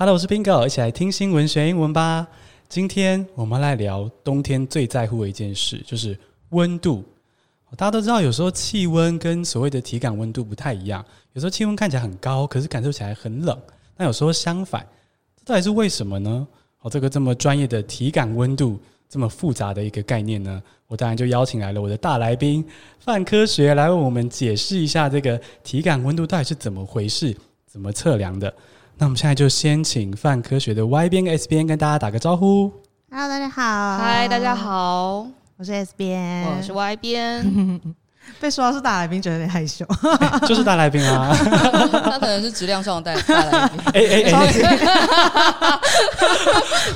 Hello，我是冰哥一起来听新闻学英文吧。今天我们来聊冬天最在乎的一件事，就是温度。大家都知道，有时候气温跟所谓的体感温度不太一样。有时候气温看起来很高，可是感受起来很冷。那有时候相反，这到底是为什么呢？哦，这个这么专业的体感温度，这么复杂的一个概念呢，我当然就邀请来了我的大来宾范科学来为我们解释一下这个体感温度到底是怎么回事，怎么测量的。那我们现在就先请泛科学的 Y 边跟 S 边跟大家打个招呼。Hello，大家好。嗨，大家好。我是 S 边，我是 Y 边。被说到是大来宾，觉得有点害羞。欸、就是大来宾啊，他可能是质量上的大大来宾。哎哎哎，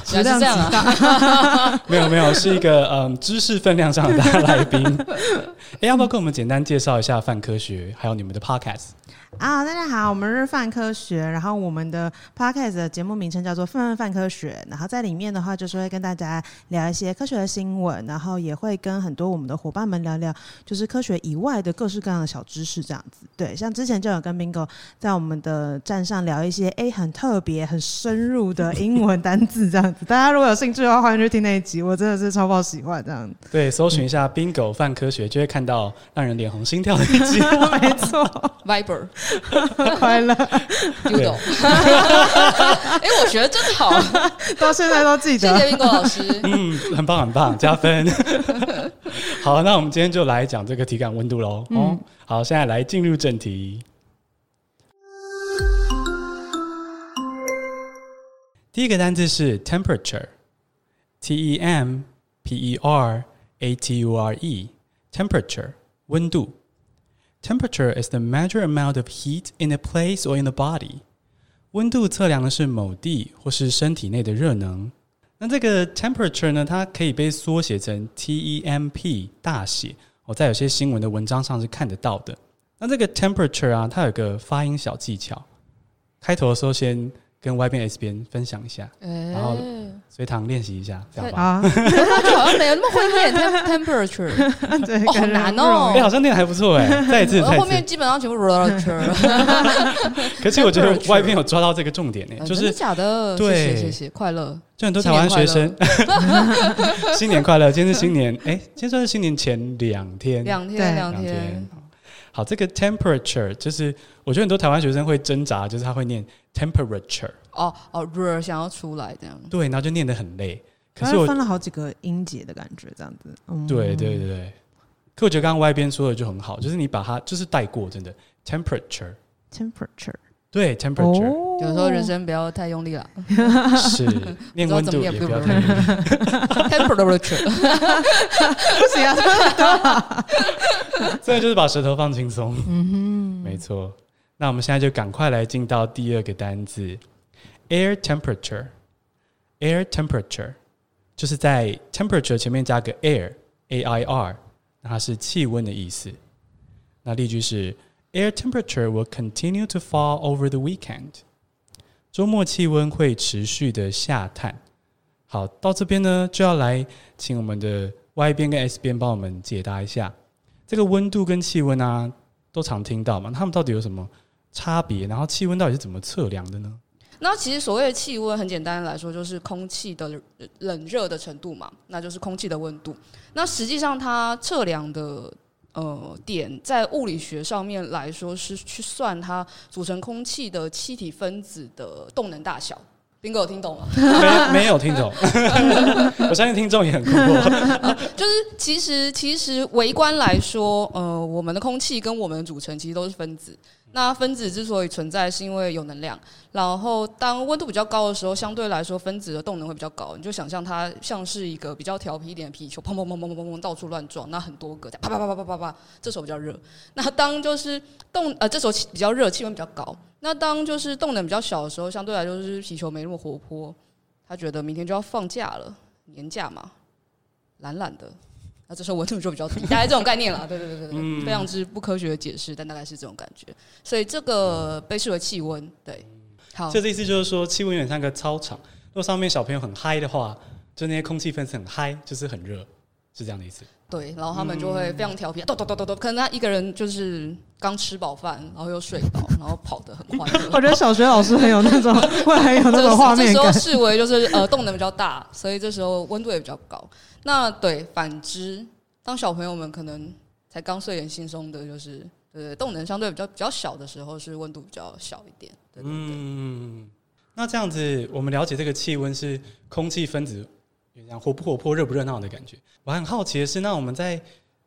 质量这样啊？没有没有，是一个嗯知识分量上的大来宾。哎、欸，要不要跟我们简单介绍一下泛科学，还有你们的 Podcast？啊，大家好，我们是泛科学，然后我们的 podcast 的节目名称叫做“泛泛泛科学”，然后在里面的话就是会跟大家聊一些科学的新闻，然后也会跟很多我们的伙伴们聊聊，就是科学以外的各式各样的小知识这样子。对，像之前就有跟 Bingo 在我们的站上聊一些哎很特别、很深入的英文单字这样子。大家如果有兴趣的话，欢迎去听那一集，我真的是超爆喜欢这样子。对，搜寻一下 Bingo 泛科学，就会看到让人脸红心跳的 一集。没错，Viber。快乐，Doodle。哎，我学的真好，到现在都记得。谢谢 Bingo 老师，嗯，很棒很棒，加分。好，那我们今天就来讲这个体感温度喽。嗯、哦，好，现在来进入正题。第一个单字是 temperature，T E M P E R A T U R E，temperature，温度。Temperature is the major amount of heat in a place or in the body。温度测量的是某地或是身体内的热能。那这个 temperature 呢，它可以被缩写成 TEMP 大写。我在有些新闻的文章上是看得到的。那这个 temperature 啊，它有个发音小技巧。开头的时候先。跟 Y 边 S 边分享一下，欸、然后随堂练习一下，这样吧。好像没有那么会念 temperature，对，好难哦。哎，好像念得还不错哎，再一次，再一次。后面基本上全部 temperature。可是我觉得 Y 边有抓到这个重点呢，就是假的？对，谢谢，快乐。就很多台湾学生，新年快乐！今天是新年，哎，今天算是新年前两天，两天，两天。好，这个 temperature 就是我觉得很多台湾学生会挣扎，就是他会念 temperature。哦哦，r 想要出来这样。对，然后就念得很累。可是我分了好几个音节的感觉，这样子。嗯、对对对对。可我觉得刚刚 Y 边说的就很好，就是你把它就是带过，真的 temperature。对，temperature，、有时候人生不要太用力了，是，念温度也不要太用力，temperature，不行啊，所以就是把舌头放轻松，嗯哼，没错。那我们现在就赶快来进到第二个单字，air temperature，air temperature，就是在 temperature 前面加个 air，a i r，那它是气温的意思。那例句是。Air temperature will continue to fall over the weekend。周末气温会持续的下探。好，到这边呢，就要来请我们的 Y 边跟 S 边帮我们解答一下，这个温度跟气温啊，都常听到嘛，他们到底有什么差别？然后气温到底是怎么测量的呢？那其实所谓的气温，很简单来说，就是空气的冷热的程度嘛，那就是空气的温度。那实际上它测量的。呃，点在物理学上面来说是去算它组成空气的气体分子的动能大小。Bingo 有听懂吗？没没有听懂。我相信听众也很困惑。就是其实其实微观来说，呃，我们的空气跟我们的组成其实都是分子。那分子之所以存在，是因为有能量。然后当温度比较高的时候，相对来说分子的动能会比较高。你就想象它像是一个比较调皮一点的皮球，砰砰砰砰砰砰砰到处乱撞，那很多个在啪啪啪啪啪啪啪，这时候比较热。那当就是动呃这时候比较热，气温比较高。那当就是动能比较小的时候，相对来说就是皮球没那么活泼。他觉得明天就要放假了，年假嘛，懒懒的。那这时候我这么说比较低，大概这种概念了。对对对对对，嗯、非常之不科学的解释，但大概是这种感觉。所以这个被视为气温。对，好。这意思就是说，气温有点像个操场，如果上面小朋友很嗨的话，就那些空气分子很嗨，就是很热。是这样的意思。对，然后他们就会非常调皮，咚咚咚咚咚，可能他一个人就是刚吃饱饭，然后又睡饱，然后跑得很欢乐。我觉得小学老师很有那种，会很有那种画面感。这时候视为就是呃动能比较大，所以这时候温度也比较高。那对，反之，当小朋友们可能才刚睡眼惺忪的，就是对对，动能相对比较比较小的时候，是温度比较小一点。对对对。嗯，那这样子，我们了解这个气温是空气分子。活不活泼、热不热闹的感觉。我很好奇的是，那我们在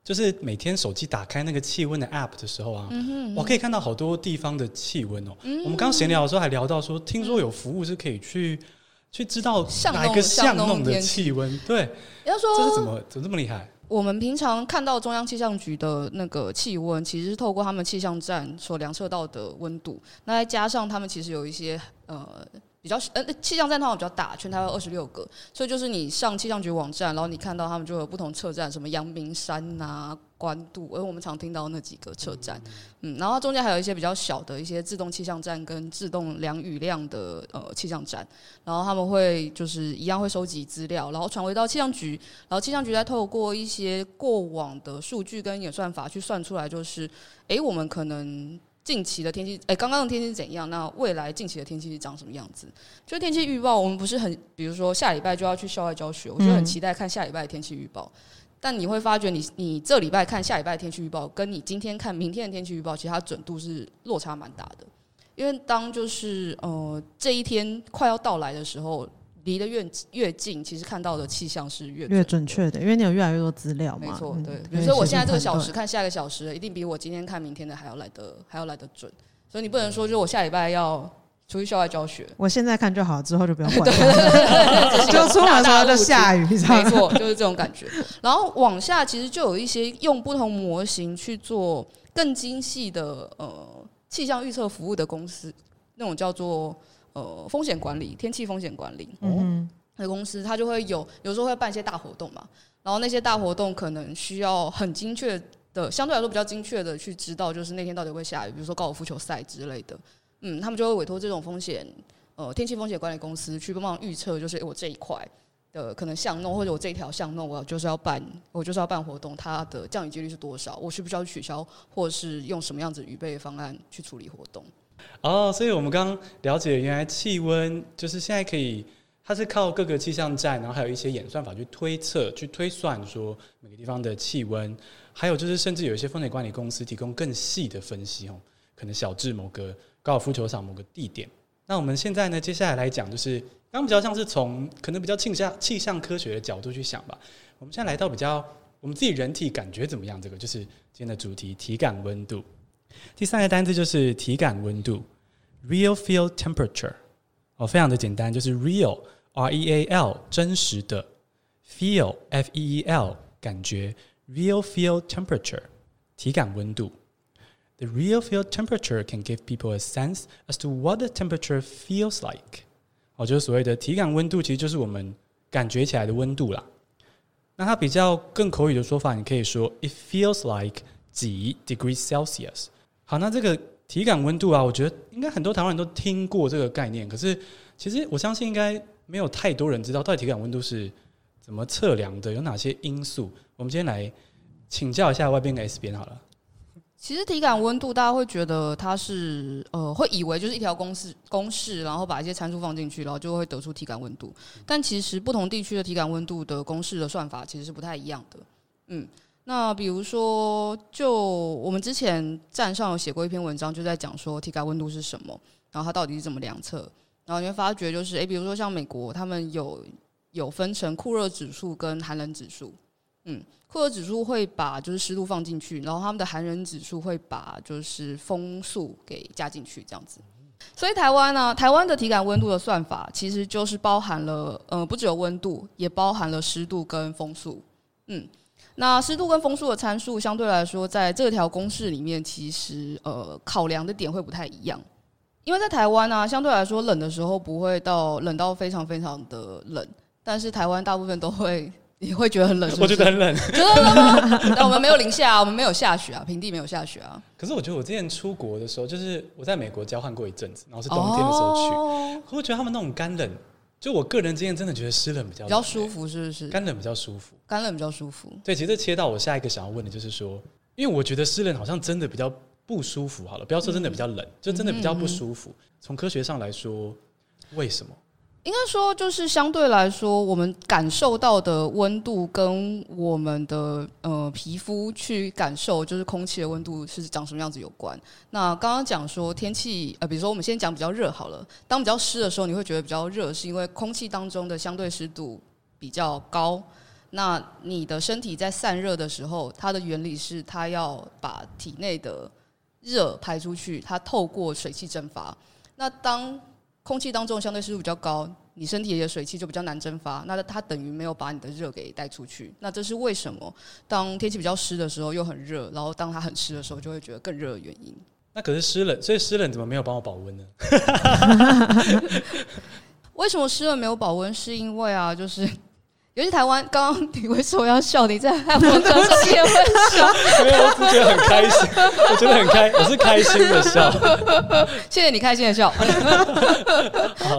就是每天手机打开那个气温的 App 的时候啊，嗯哼嗯哼，我可以看到好多地方的气温哦。嗯、我们刚闲聊的时候还聊到说，听说有服务是可以去、嗯、去知道哪一个巷弄的气温。对，要说这是怎么怎么这么厉害？我们平常看到中央气象局的那个气温，其实是透过他们气象站所量测到的温度，那再加上他们其实有一些呃。比较呃，气象站通常比较大，全台有二十六个，所以就是你上气象局网站，然后你看到他们就有不同车站，什么阳明山呐、啊、关渡，而我们常听到那几个车站，嗯，然后中间还有一些比较小的一些自动气象站跟自动量雨量的呃气象站，然后他们会就是一样会收集资料，然后传回到气象局，然后气象局再透过一些过往的数据跟演算法去算出来，就是哎、欸，我们可能。近期的天气，哎，刚刚的天气是怎样？那未来近期的天气是长什么样子？就天气预报，我们不是很，比如说下礼拜就要去校外教学，我就很期待看下礼拜的天气预报。嗯、但你会发觉你，你你这礼拜看下礼拜的天气预报，跟你今天看明天的天气预报，其实它准度是落差蛮大的。因为当就是呃这一天快要到来的时候。离得越越近，其实看到的气象是越越准确的，因为你有越来越多资料嘛。没错，对。比如说我现在这个小时看下一个小时，一定比我今天看明天的还要来得还要来得准。所以你不能说，就我下礼拜要出去校外教学，我现在看就好，之后就不用管了。就出门的时候就下雨，没错，就是这种感觉。然后往下，其实就有一些用不同模型去做更精细的呃气象预测服务的公司，那种叫做。呃，风险管理、天气风险管理，嗯，的公司，它就会有有时候会办一些大活动嘛，然后那些大活动可能需要很精确的，相对来说比较精确的去知道，就是那天到底会下雨，比如说高尔夫球赛之类的，嗯，他们就会委托这种风险呃天气风险管理公司去帮忙预测，就是我这一块的可能巷弄或者我这一条巷弄，我就是要办，我就是要办活动，它的降雨几率是多少，我需不需要取消，或者是用什么样子预备方案去处理活动。哦，所以我们刚了解，原来气温就是现在可以，它是靠各个气象站，然后还有一些演算法去推测、去推算说每个地方的气温，还有就是甚至有一些风险管理公司提供更细的分析哦，可能小至某个高尔夫球场某个地点。那我们现在呢，接下来来讲就是刚刚比较像是从可能比较气象气象科学的角度去想吧。我们现在来到比较我们自己人体感觉怎么样？这个就是今天的主题：体感温度。第三个单词就是体感温度，real feel temperature，哦，非常的简单，就是 real，r e a l，真实的，feel，f e e l，感觉，real feel temperature，体感温度。The real feel temperature can give people a sense as to what the temperature feels like。哦，就是所谓的体感温度，其实就是我们感觉起来的温度啦。那它比较更口语的说法，你可以说 It feels like 几 degrees Celsius。 好，那这个体感温度啊，我觉得应该很多台湾人都听过这个概念，可是其实我相信应该没有太多人知道到底体感温度是怎么测量的，有哪些因素。我们今天来请教一下外边的 S 边好了。其实体感温度，大家会觉得它是呃，会以为就是一条公式公式，然后把一些参数放进去，然后就会得出体感温度。但其实不同地区的体感温度的公式的算法其实是不太一样的。嗯。那比如说，就我们之前站上有写过一篇文章，就在讲说体感温度是什么，然后它到底是怎么量测。然后你会发觉，就是诶，比如说像美国，他们有有分成酷热指数跟寒冷指数。嗯，酷热指数会把就是湿度放进去，然后他们的寒冷指数会把就是风速给加进去，这样子。所以台湾呢，台湾的体感温度的算法其实就是包含了，呃，不只有温度，也包含了湿度跟风速。嗯。那湿度跟风速的参数相对来说，在这条公式里面，其实呃考量的点会不太一样。因为在台湾呢、啊，相对来说冷的时候不会到冷到非常非常的冷，但是台湾大部分都会也会觉得很冷是？我觉得很冷，觉得冷吗？但我们没有零下、啊，我们没有下雪啊，平地没有下雪啊。可是我觉得我之前出国的时候，就是我在美国交换过一阵子，然后是冬天的时候去，哦、我会觉得他们那种干冷就我个人经验，真的觉得湿冷比较冷比较舒服，是不是？干冷比较舒服，干冷比较舒服。对，其实切到我下一个想要问的就是说，因为我觉得湿冷好像真的比较不舒服。好了，不要说真的比较冷，嗯、就真的比较不舒服。从、嗯、科学上来说，为什么？应该说，就是相对来说，我们感受到的温度跟我们的呃皮肤去感受，就是空气的温度是长什么样子有关。那刚刚讲说天气，呃，比如说我们先讲比较热好了。当比较湿的时候，你会觉得比较热，是因为空气当中的相对湿度比较高。那你的身体在散热的时候，它的原理是它要把体内的热排出去，它透过水汽蒸发。那当空气当中相对湿度比较高，你身体里的水汽就比较难蒸发，那它等于没有把你的热给带出去。那这是为什么？当天气比较湿的时候又很热，然后当它很湿的时候就会觉得更热的原因。那可是湿冷，所以湿冷怎么没有帮我保温呢？为什么湿冷没有保温？是因为啊，就是。尤其台湾，刚刚你为什么要笑？你在看我这边也会笑，没有，我只觉得很开心，我觉得很开，我是开心的笑。谢谢你开心的笑。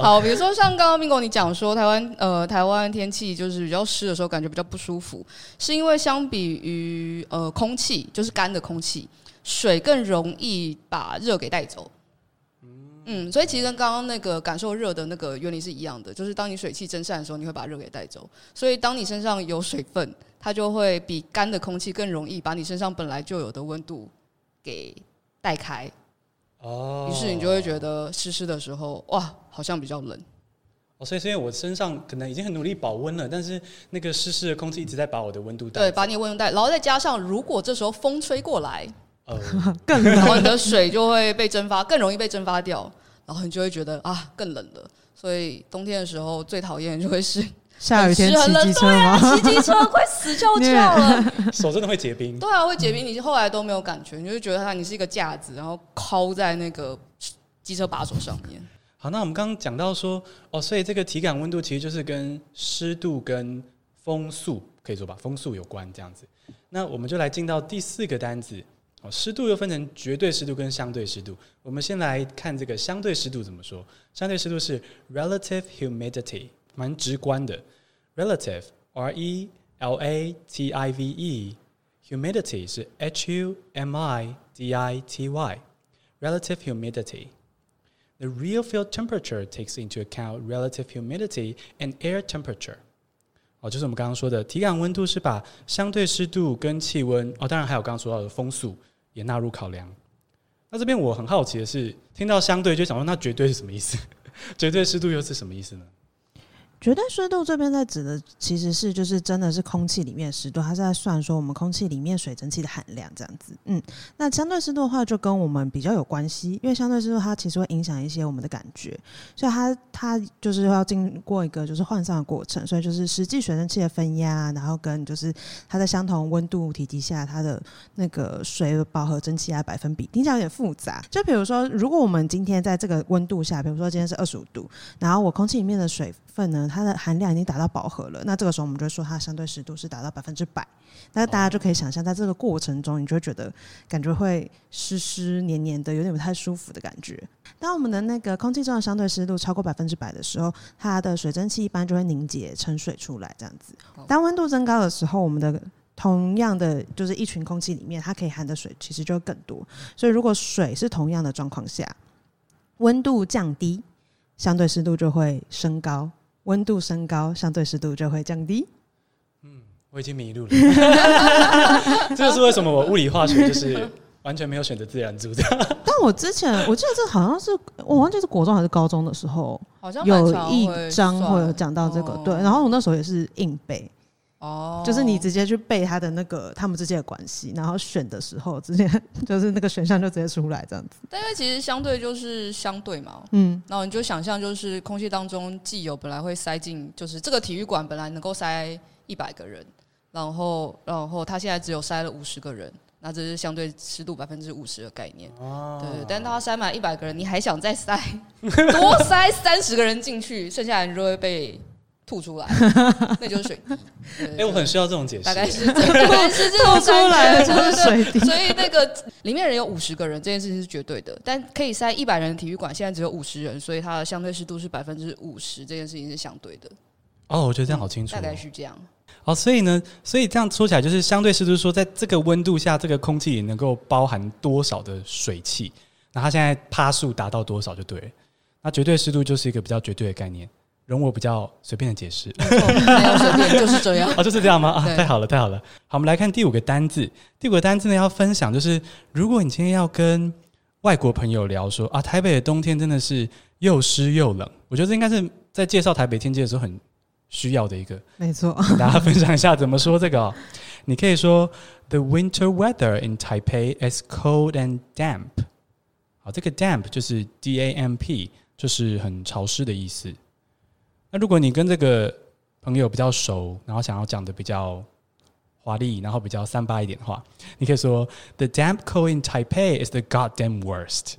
好，比如说像刚刚 Mingo 你讲说，台湾呃，台湾天气就是比较湿的时候，感觉比较不舒服，是因为相比于呃空气，就是干的空气，水更容易把热给带走。嗯，所以其实跟刚刚那个感受热的那个原理是一样的，就是当你水汽蒸散的时候，你会把热给带走。所以当你身上有水分，它就会比干的空气更容易把你身上本来就有的温度给带开。哦，于是你就会觉得湿湿的时候，哇，好像比较冷。哦，所以所以我身上可能已经很努力保温了，但是那个湿湿的空气一直在把我的温度带。对，把你温度带，然后再加上如果这时候风吹过来。更冷，然后你的水就会被蒸发，更容易被蒸发掉，然后你就会觉得啊，更冷了。所以冬天的时候最讨厌的就会是下雨天骑机车吗？骑机车快死翘翘 了，手真的会结冰。对啊，会结冰。你后来都没有感觉，你就觉得它你是一个架子，然后靠在那个机车把手上面。好，那我们刚刚讲到说哦，所以这个体感温度其实就是跟湿度跟风速可以说吧，风速有关这样子。那我们就来进到第四个单字。哦，湿度又分成绝对湿度跟相对湿度。我们先来看这个相对湿度怎么说。相对湿度是 relative humidity，蛮直观的。relative，r e l a t i v e，humidity 是 h u m i d i t y。relative humidity，the real field temperature takes into account relative humidity and air temperature。 哦，就是我们刚刚说的体感温度是把相对湿度跟气温，哦，当然还有刚刚说到的风速。也纳入考量。那这边我很好奇的是，听到相对就想说，那绝对是什么意思？绝对湿度又是什么意思呢？绝对湿度这边在指的其实是就是真的是空气里面湿度，它是在算说我们空气里面水蒸气的含量这样子。嗯，那相对湿度的话就跟我们比较有关系，因为相对湿度它其实会影响一些我们的感觉，所以它它就是要经过一个就是换算的过程，所以就是实际水蒸气的分压，然后跟就是它在相同温度体积下它的那个水饱和蒸汽压百分比，听起来有点复杂。就比如说，如果我们今天在这个温度下，比如说今天是二十五度，然后我空气里面的水分呢，它的含量已经达到饱和了，那这个时候我们就会说它相对湿度是达到百分之百。那大家就可以想象，在这个过程中，你就会觉得感觉会湿湿黏黏的，有点不太舒服的感觉。当我们的那个空气中的相对湿度超过百分之百的时候，它的水蒸气一般就会凝结成水出来，这样子。当温度增高的时候，我们的同样的就是一群空气里面，它可以含的水其实就会更多。所以如果水是同样的状况下，温度降低，相对湿度就会升高。温度升高，相对湿度就会降低。嗯，我已经迷路了。这就是为什么我物理化学就是完全没有选择自然组的。但我之前我记得这好像是我忘记是国中还是高中的时候，好像有一章会有讲到这个。对，然后我那时候也是硬背。哦，就是你直接去背他的那个他们之间的关系，然后选的时候直接 就是那个选项就直接出来这样子。但因为其实相对就是相对嘛，嗯，然后你就想象就是空气当中既有本来会塞进，就是这个体育馆本来能够塞一百个人，然后然后他现在只有塞了五十个人，那这是相对湿度百分之五十的概念。哦，对，但他塞满一百个人，你还想再塞 多塞三十个人进去，剩下的人就会被。吐出来，那就是水滴。哎、欸，我很需要这种解释。大概是，大概是这种感觉，出来就是水滴。所以那个里面人有五十个人，这件事情是绝对的。但可以塞一百人的体育馆，现在只有五十人，所以它的相对湿度是百分之五十，这件事情是相对的。哦，我觉得这样好清楚、哦。大概是这样。哦，所以呢，所以这样说起来，就是相对湿度说，在这个温度下，这个空气里能够包含多少的水汽，那它现在趴数达到多少就对了。那绝对湿度就是一个比较绝对的概念。容我比较随便的解释，没有随便，就是这样啊、哦，就是这样吗？啊，太好了，太好了。好，我们来看第五个单字。第五个单字呢，要分享就是，如果你今天要跟外国朋友聊说啊，台北的冬天真的是又湿又冷，我觉得这应该是在介绍台北天气的时候很需要的一个。没错，跟大家 分享一下怎么说这个、哦。你可以说，The winter weather in Taipei is cold and damp。好，这个 damp 就是 D A M P，就是很潮湿的意思。那如果你跟这个朋友比较熟，然后想要讲的比较华丽，然后比较三八一点的话，你可以说 The damp cold in Taipei is the goddamn worst，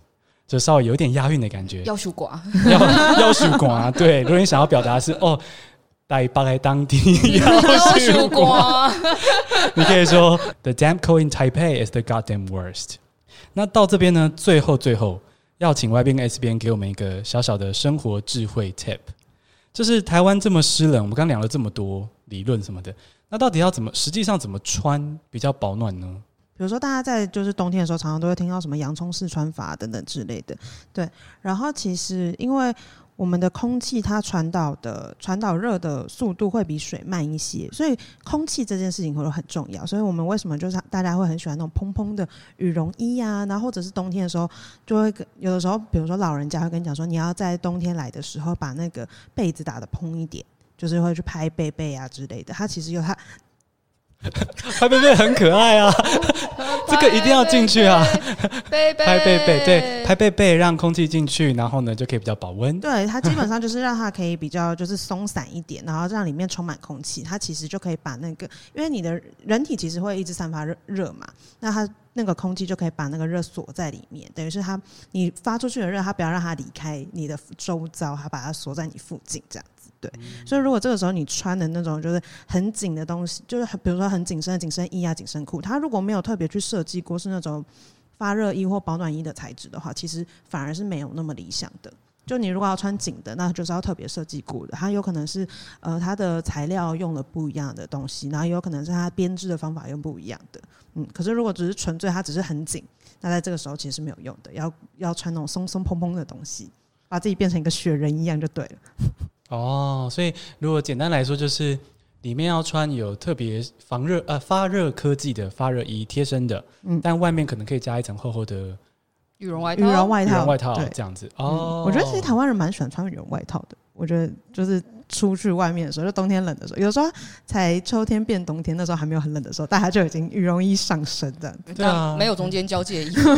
就稍微有点押韵的感觉。要数寡，要要数寡，对。如果你想要表达是哦，台北当地 要数寡，你可以说 The damp cold in Taipei is the goddamn worst。那到这边呢，最后最后要请 Y 边跟 S 边给我们一个小小的生活智慧 tip。就是台湾这么湿冷，我们刚聊了这么多理论什么的，那到底要怎么实际上怎么穿比较保暖呢？比如说，大家在就是冬天的时候，常常都会听到什么洋葱式穿法等等之类的，对。然后其实因为。我们的空气它传导的传导热的速度会比水慢一些，所以空气这件事情会很重要。所以我们为什么就是大家会很喜欢那种蓬蓬的羽绒衣呀、啊？然后或者是冬天的时候，就会有的时候，比如说老人家会跟你讲说，你要在冬天来的时候把那个被子打得蓬一点，就是会去拍被被啊之类的。它其实有它。拍贝贝很可爱啊，这个一定要进去啊！贝贝拍贝贝，对，拍贝贝让空气进去，然后呢就可以比较保温。对，它基本上就是让它可以比较就是松散一点，然后让里面充满空气，它其实就可以把那个，因为你的人体其实会一直散发热热嘛，那它那个空气就可以把那个热锁在里面，等于是它你发出去的热，它不要让它离开你的周遭，它把它锁在你附近这样。对，所以如果这个时候你穿的那种就是很紧的东西，就是比如说很紧身的紧身衣啊、紧身裤，它如果没有特别去设计过是那种发热衣或保暖衣的材质的话，其实反而是没有那么理想的。就你如果要穿紧的，那就是要特别设计过的，它有可能是呃它的材料用了不一样的东西，然后也有可能是它编织的方法用不一样的。嗯，可是如果只是纯粹它只是很紧，那在这个时候其实是没有用的，要要穿那种松松蓬蓬的东西，把自己变成一个雪人一样就对了。哦，所以如果简单来说，就是里面要穿有特别防热呃发热科技的发热衣，贴身的，嗯，但外面可能可以加一层厚厚的羽绒外套，羽绒外套，羽绒外套这样子。哦、嗯，我觉得其实台湾人蛮喜欢穿羽绒外套的。我觉得就是出去外面的时候，就冬天冷的时候，有时候才秋天变冬天，那时候还没有很冷的时候，大家就已经羽绒衣上身这样子。对啊，没有中间交界的衣服。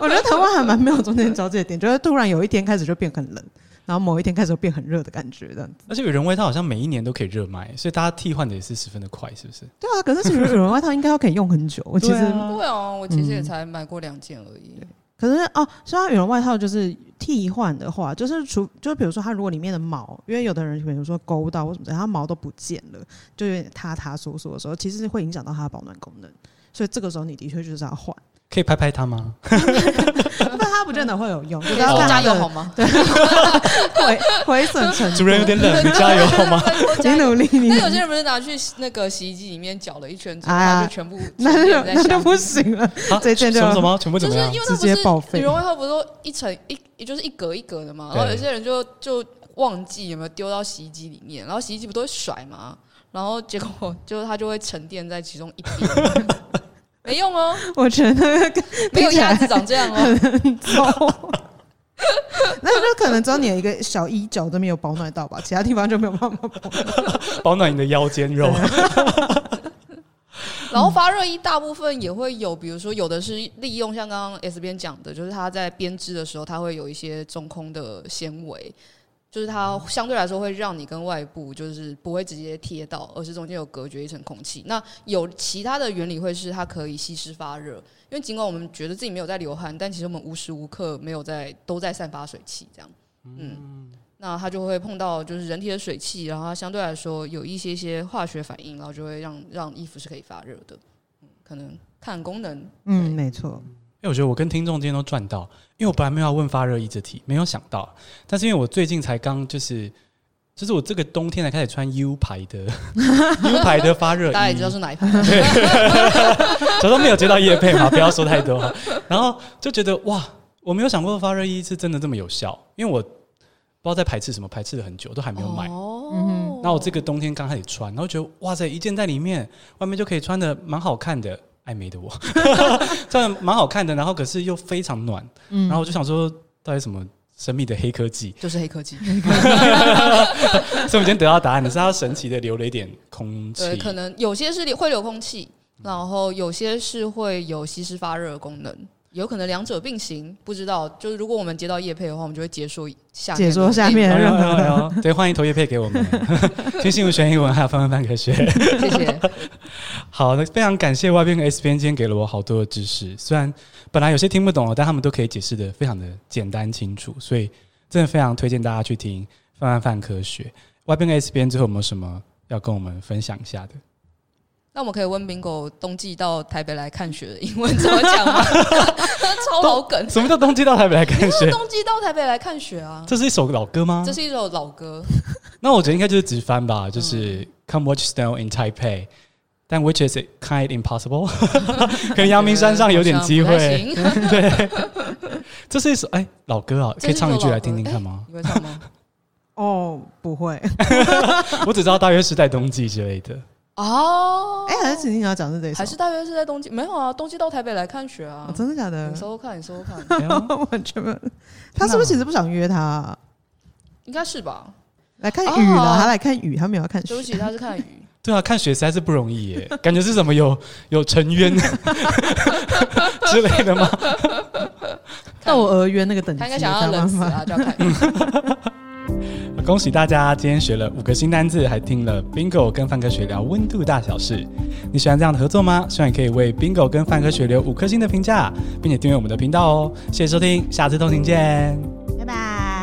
我觉得台湾还蛮没有中间交界的点，就是突然有一天开始就变很冷。然后某一天开始变很热的感觉，这样子。而且羽绒外套好像每一年都可以热卖，所以大家替换的也是十分的快，是不是？对啊，可是其实羽绒外套应该要可以用很久。我其实对哦，我其实也才买过两件而已。嗯、可是哦，说到羽绒外套，就是替换的话，就是除就比如说它如果里面的毛，因为有的人比如说勾到或什么，它毛都不见了，就有点塌塌缩缩的时候，其实是会影响到它的保暖功能。所以这个时候你的确就是要换。可以拍拍它吗？那 它不见得会有用，就是要加油好吗？对，毁毁损程度。主人有点冷，你加油好吗？你努力。那有些人不是拿去那个洗衣机里面搅了一圈之后，它就全部那就那就不行了。这件就什么什么全部怎么样？直接报废。羽绒外套不是说一层一，也就是一格一格的嘛？然后有些人就就忘记有没有丢到洗衣机里面，然后洗衣机不都会甩嘛？然后结果就它就会沉淀在其中一边。没用哦，我觉得 没有鸭子长这样哦，很糟。那就可能只有你的一个小衣角都没有保暖到吧，其他地方就没有办法保暖。保暖你的腰间肉。然后发热衣大部分也会有，比如说有的是利用像刚刚 S 边讲的，就是它在编织的时候，它会有一些中空的纤维。就是它相对来说会让你跟外部就是不会直接贴到，而是中间有隔绝一层空气。那有其他的原理会是它可以吸湿发热，因为尽管我们觉得自己没有在流汗，但其实我们无时无刻没有在都在散发水汽这样。嗯，那它就会碰到就是人体的水汽，然后它相对来说有一些些化学反应，然后就会让让衣服是可以发热的。嗯，可能看功能。嗯，没错。因为我觉得我跟听众今天都赚到，因为我本来没有要问发热衣这题，没有想到，但是因为我最近才刚就是。就是我这个冬天才开始穿 U 牌的 U 牌的发热衣，大家也知道是哪一牌。对，早都没有接到叶配嘛，不要说太多。然后就觉得哇，我没有想过发热衣是真的这么有效，因为我不知道在排斥什么，排斥了很久都还没有买。哦。那我这个冬天刚开始穿，然后觉得哇塞，一件在里面，外面就可以穿的蛮好看的。爱美的我，虽然蛮好看的，然后可是又非常暖。然后我就想说，到底什么？神秘的黑科技就是黑科技，所以我们今天得到答案的是，它神奇的留了一点空气。对，可能有些是会留空气，然后有些是会有吸湿发热的功能，有可能两者并行，不知道。就是如果我们接到叶配的话，我们就会解说下解说下面的任何。对，欢迎投叶配给我们。听新闻学英文，还有范范范科学。谢谢。好，那非常感谢 Y 边跟 S 边今天给了我好多的知识，虽然。本来有些听不懂，但他们都可以解释的非常的简单清楚，所以真的非常推荐大家去听范范范科学。Y 边跟 S 边最后有没有什么要跟我们分享一下的？那我们可以问 Bingo 冬季到台北来看雪的英文怎么讲吗？超老梗。什么叫冬季到台北来看雪？冬季到台北来看雪啊！这是一首老歌吗？这是一首老歌。那我觉得应该就是直翻吧，就是 Come watch snow in Taipei。但 which is kind impossible，可能阳明山上有点机会。对，这是一首哎老歌啊，可以唱一句来听听看吗？你会唱吗？哦，不会。我只知道大约是在冬季之类的。哦，哎，还是你要讲是这首？还是大约是在冬季？没有啊，冬季到台北来看雪啊。真的假的？你搜搜看，你搜搜看。完全没有。他是不是其实不想约他？应该是吧。来看雨了，他来看雨，他没有要看雪。对不起，他是看雨。对啊，看雪实在是不容易耶，感觉是什么有有沉冤 之类的吗？那我额冤那个等级，他应该想要冷死啊，就要看。恭喜大家，今天学了五个新单字，还听了 Bingo 跟范科学聊温度大小事。你喜欢这样的合作吗？希望你可以为 Bingo 跟范科学留五颗星的评价，并且订阅我们的频道哦。谢谢收听，下次通勤见。拜拜